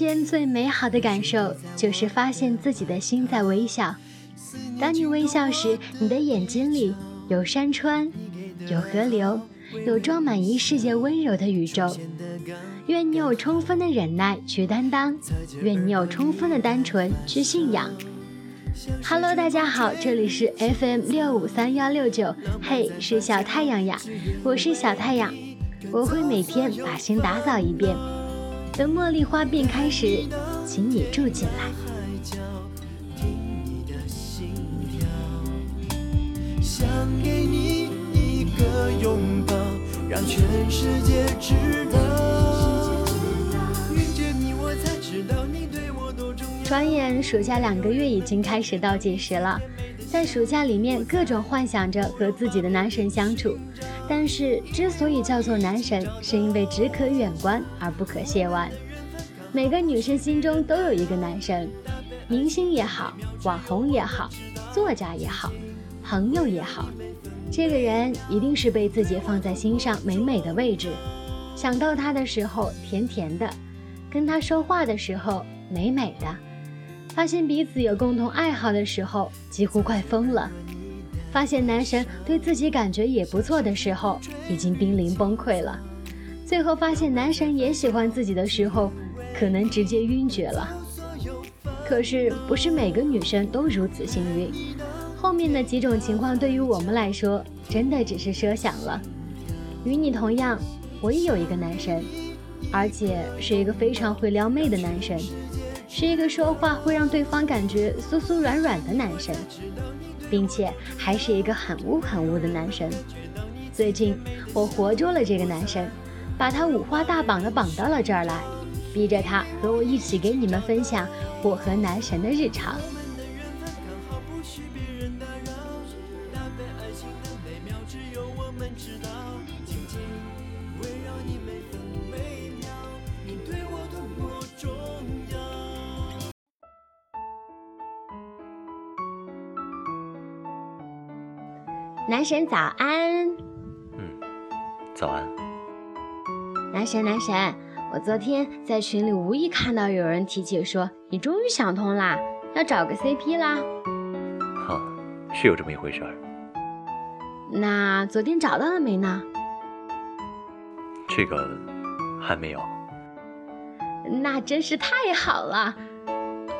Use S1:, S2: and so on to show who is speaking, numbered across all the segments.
S1: 间最美好的感受，就是发现自己的心在微笑。当你微笑时，你的眼睛里有山川，有河流，有装满一世界温柔的宇宙。愿你有充分的忍耐去担当，愿你有充分的单纯去信仰。Hello，大家好，这里是 FM 六五三幺六九，嘿，是小太阳呀，我是小太阳，我会每天把心打扫一遍。等茉莉花变开时，请你住进来。想给你一个拥抱，让全世界知道。遇见你，我才知道你对我多重要。转眼暑假两个月已经开始倒计时了，在暑假里面，各种幻想着和自己的男神相处。但是，之所以叫做男神，是因为只可远观而不可亵玩。每个女生心中都有一个男神，明星也好，网红也好，作家也好，朋友也好，这个人一定是被自己放在心上美美的位置。想到他的时候，甜甜的；跟他说话的时候，美美的；发现彼此有共同爱好的时候，几乎快疯了。发现男神对自己感觉也不错的时候，已经濒临崩溃了。最后发现男神也喜欢自己的时候，可能直接晕厥了。可是不是每个女生都如此幸运。后面的几种情况对于我们来说，真的只是设想了。与你同样，我也有一个男神，而且是一个非常会撩妹的男神，是一个说话会让对方感觉酥酥软软的男神。并且还是一个很污很污的男神。最近我活捉了这个男神，把他五花大绑的绑到了这儿来，逼着他和我一起给你们分享我和男神的日常。只有我们知道男神早安，
S2: 嗯，早安。
S1: 男神男神，我昨天在群里无意看到有人提起说，你终于想通啦，要找个 CP 啦。
S2: 哈，是有这么一回事儿。
S1: 那昨天找到了没呢？
S2: 这个还没有。
S1: 那真是太好了。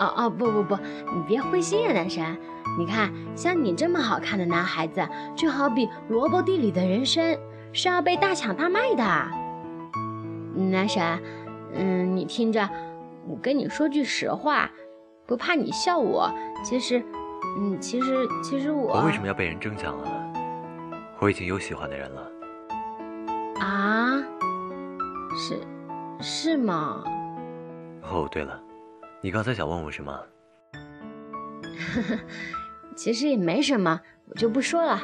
S1: 哦哦不不不，你别灰心啊，男神。你看，像你这么好看的男孩子，就好比萝卜地里的人参，是要被大抢大卖的。男神，嗯，你听着，我跟你说句实话，不怕你笑我。其实，嗯，其实，其实我……
S2: 我为什么要被人争抢啊？我已经有喜欢的人了。
S1: 啊？是，是吗？
S2: 哦，对了，你刚才想问我什么？
S1: 呵呵。其实也没什么，我就不说了。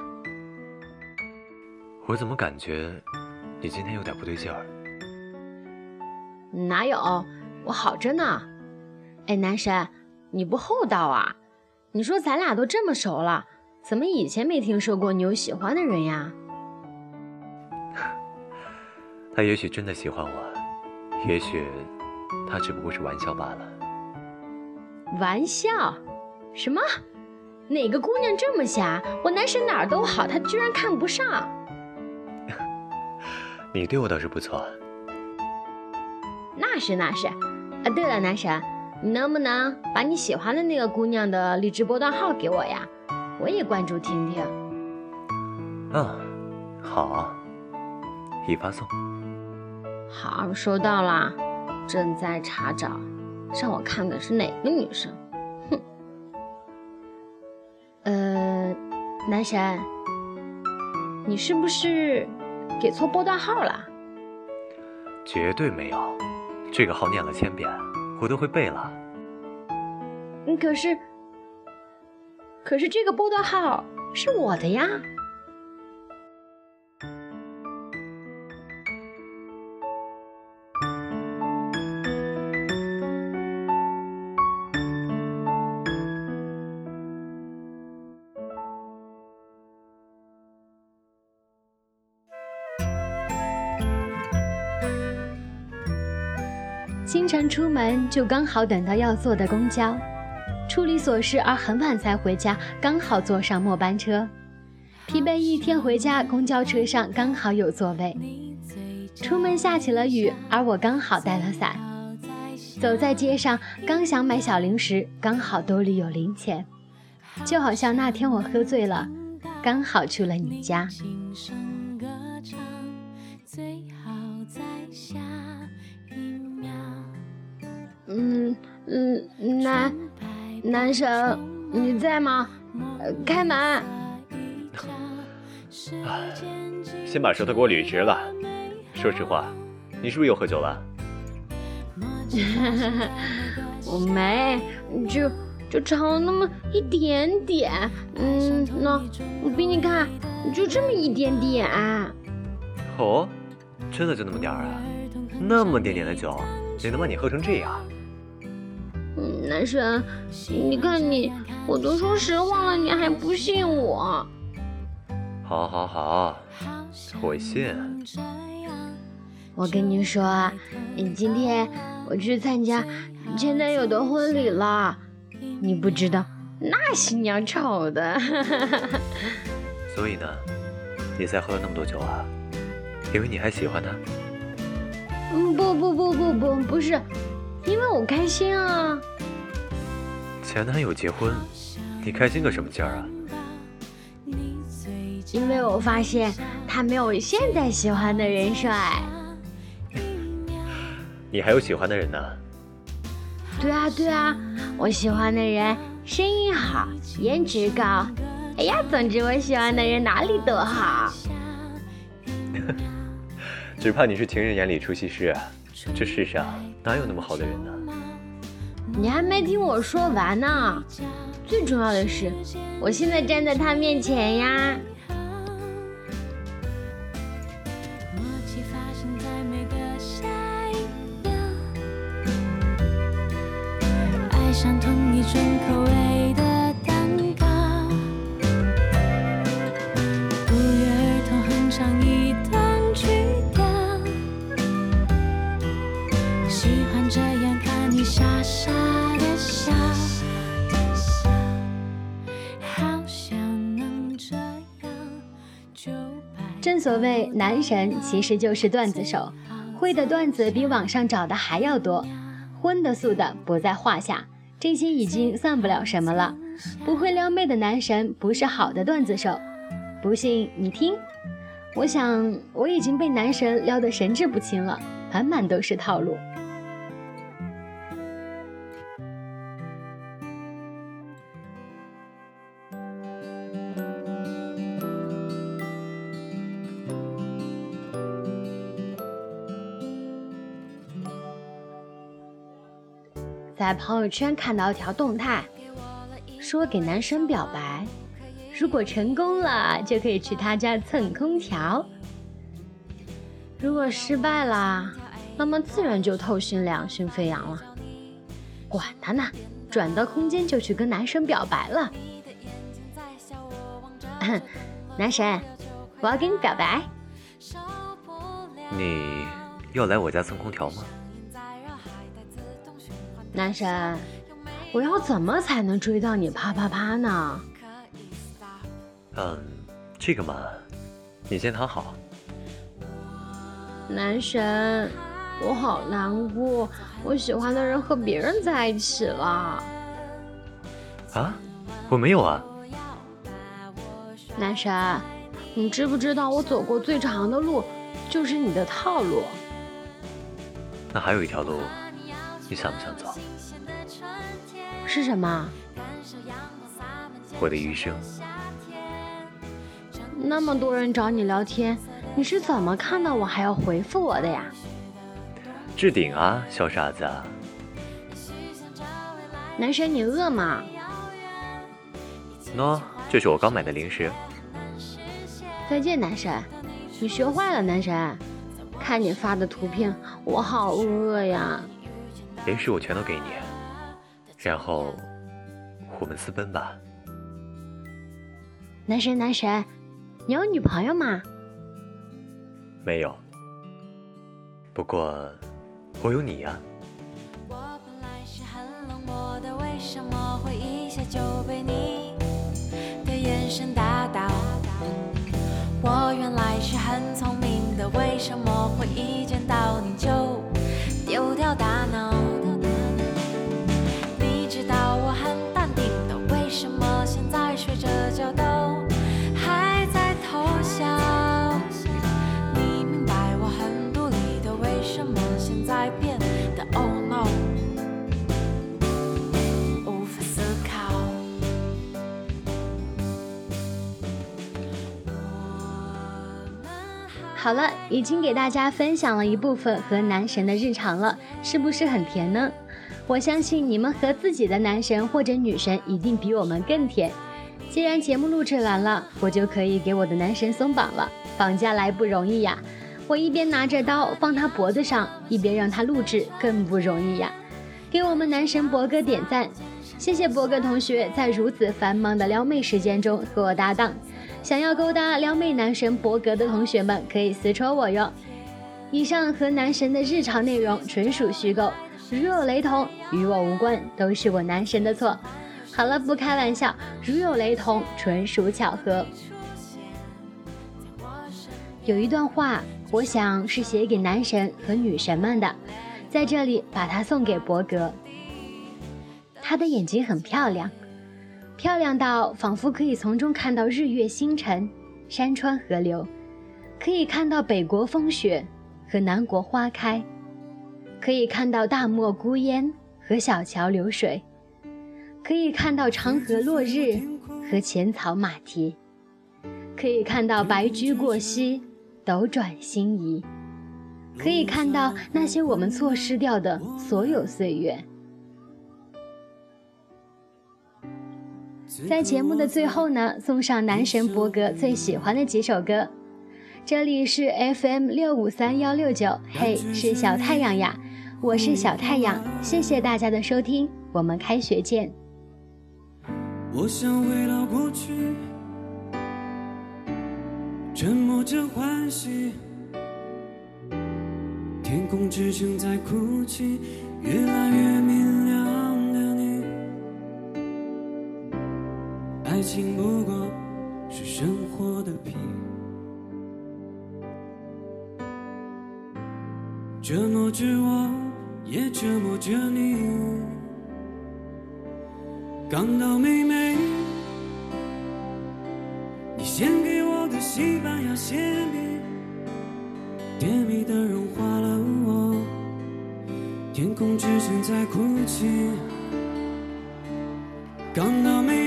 S2: 我怎么感觉你今天有点不对劲儿？
S1: 哪有，我好着呢。哎，男神，你不厚道啊？你说咱俩都这么熟了，怎么以前没听说过你有喜欢的人呀？
S2: 他也许真的喜欢我，也许他只不过是玩笑罢了。
S1: 玩笑？什么？哪个姑娘这么瞎？我男神哪儿都好，他居然看不上。
S2: 你对我倒是不错。
S1: 那是那是。啊，对了，男神，你能不能把你喜欢的那个姑娘的荔枝波段号给我呀？我也关注听听。
S2: 嗯，好，已发送。
S1: 好，收到了，正在查找，让我看看是哪个女生。哼男神，你是不是给错拨段号了？
S2: 绝对没有，这个号念了千遍，我都会背了。
S1: 嗯，可是，可是这个波段号是我的呀。清晨出门就刚好等到要坐的公交，处理琐事而很晚才回家，刚好坐上末班车。疲惫一天回家，公交车上刚好有座位。出门下起了雨，而我刚好带了伞。走在街上，刚想买小零食，刚好兜里有零钱。就好像那天我喝醉了，刚好去了你家。嗯嗯，男男神，你在吗？开门。
S2: 唉，先把舌头给我捋直了。说实话，你是不是又喝酒了？
S1: 我没，就就尝了那么一点点。嗯，那我给你看，就这么一点点。
S2: 哦，真的就那么点儿啊？那么点点的酒，也能把你喝成这样？
S1: 嗯，男神，你看你，我都说实话了，你还不信我。
S2: 好，好，好，我信。
S1: 我跟你说，今天我去参加前男友的婚礼了，你不知道，那新娘丑的。
S2: 所以呢，你才喝了那么多酒啊？因为你还喜欢他？
S1: 嗯，不不不不不，不是，因为我开心啊。
S2: 前男友结婚，你开心个什么劲儿啊？
S1: 因为我发现他没有现在喜欢的人帅。
S2: 你还有喜欢的人呢？
S1: 对啊对啊，我喜欢的人声音好，颜值高。哎呀，总之我喜欢的人哪里都好。
S2: 只怕你是情人眼里出西施，这世上哪有那么好的人呢？
S1: 你还没听我说完呢。最重要的是，我现在站在他面前呀。正所谓男神其实就是段子手，会的段子比网上找的还要多，荤的素的不在话下，这些已经算不了什么了。不会撩妹的男神不是好的段子手，不信你听。我想我已经被男神撩得神志不清了，满满都是套路。在朋友圈看到一条动态，说给男生表白，如果成功了就可以去他家蹭空调；如果失败了，那么自然就透心凉、心飞扬了。管他呢，转到空间就去跟男生表白了。男神，我要跟你表白。
S2: 你要来我家蹭空调吗？
S1: 男神，我要怎么才能追到你啪啪啪呢？
S2: 嗯，这个嘛，你先躺好。
S1: 男神，我好难过，我喜欢的人和别人在一起了。
S2: 啊？我没有啊。
S1: 男神，你知不知道我走过最长的路就是你的套路？
S2: 那还有一条路。你想不想走？
S1: 是什么？
S2: 我的余生。
S1: 那么多人找你聊天，你是怎么看到我还要回复我的呀？
S2: 置顶啊，小傻子。
S1: 男神，你饿吗？
S2: 喏，这是我刚买的零食。
S1: 再见，男神。你学坏了，男神。看你发的图片，我好饿呀。
S2: 零食我全都给你，然后我们私奔吧。
S1: 男神，男神，你有女朋友吗？
S2: 没有，不过我有你呀。
S3: 我本来是很冷漠的为什么会一下就被你的眼神打倒？我原来是很聪明的，为什么会一见到你就丢掉大脑？
S1: 好了，已经给大家分享了一部分和男神的日常了，是不是很甜呢？我相信你们和自己的男神或者女神一定比我们更甜。既然节目录制完了，我就可以给我的男神松绑了。绑架来不容易呀，我一边拿着刀放他脖子上，一边让他录制更不容易呀。给我们男神博哥点赞，谢谢博哥同学在如此繁忙的撩妹时间中和我搭档。想要勾搭撩妹男神博格的同学们，可以私戳我哟。以上和男神的日常内容纯属虚构，如有雷同，与我无关，都是我男神的错。好了，不开玩笑，如有雷同，纯属巧合。有一段话，我想是写给男神和女神们的，在这里把它送给博格。他的眼睛很漂亮。漂亮到仿佛可以从中看到日月星辰、山川河流，可以看到北国风雪和南国花开，可以看到大漠孤烟和小桥流水，可以看到长河落日和浅草马蹄，可以看到白驹过隙、斗转星移，可以看到那些我们错失掉的所有岁月。在节目的最后呢，送上男神博格最喜欢的几首歌。这里是 FM 六五三幺六九，嘿，是小太阳呀，我是小太阳，谢谢大家的收听，我们开学见。
S4: 我想回到过去，沉默着欢喜，天空之城在哭泣，越来越明爱情不过是生活的皮，折磨着我，也折磨着你。港岛妹妹，你献给我的西班牙馅饼，甜蜜的融化了我。天空之城在哭泣，港岛妹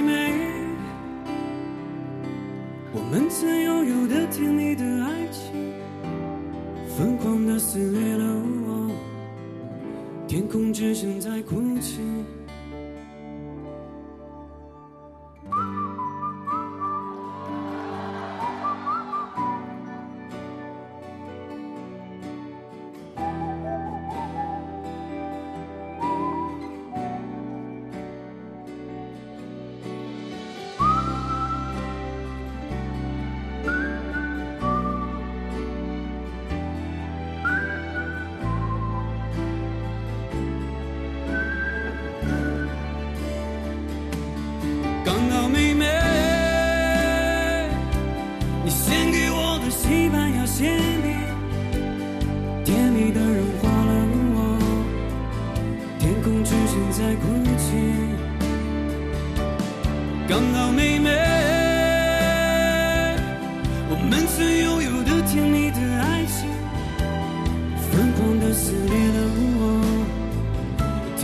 S4: 我们曾拥有的甜蜜的爱情，疯狂的撕裂了我。天空之城在哭泣。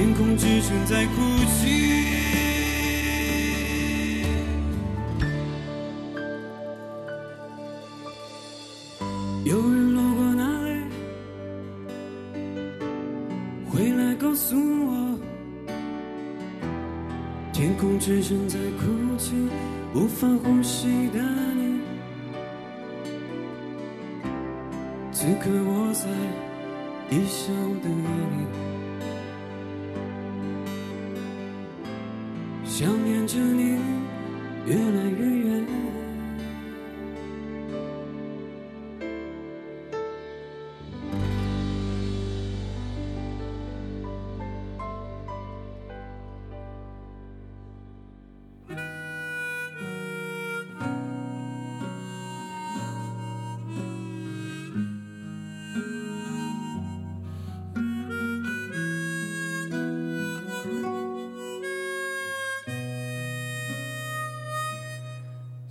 S4: 天空之城在哭泣。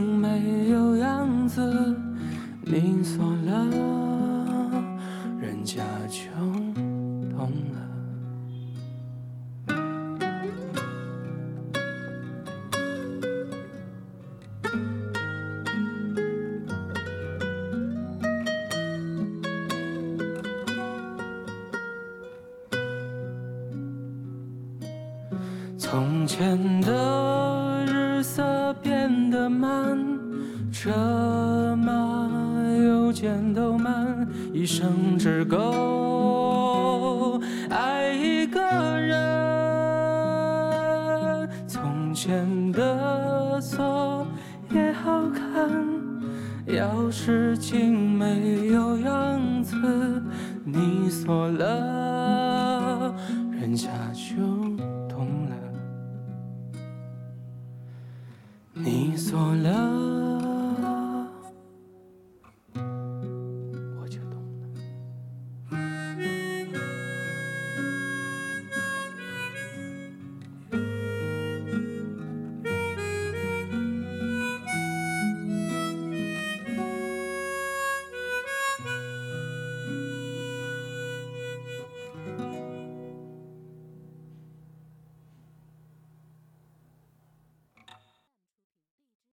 S5: 样子，你锁了，人家就懂了。从前的日色变得慢，车马邮件都慢，一生只够爱一个人。从前的锁也好看，钥匙精没有样子，你锁了，人家就懂了。你锁了。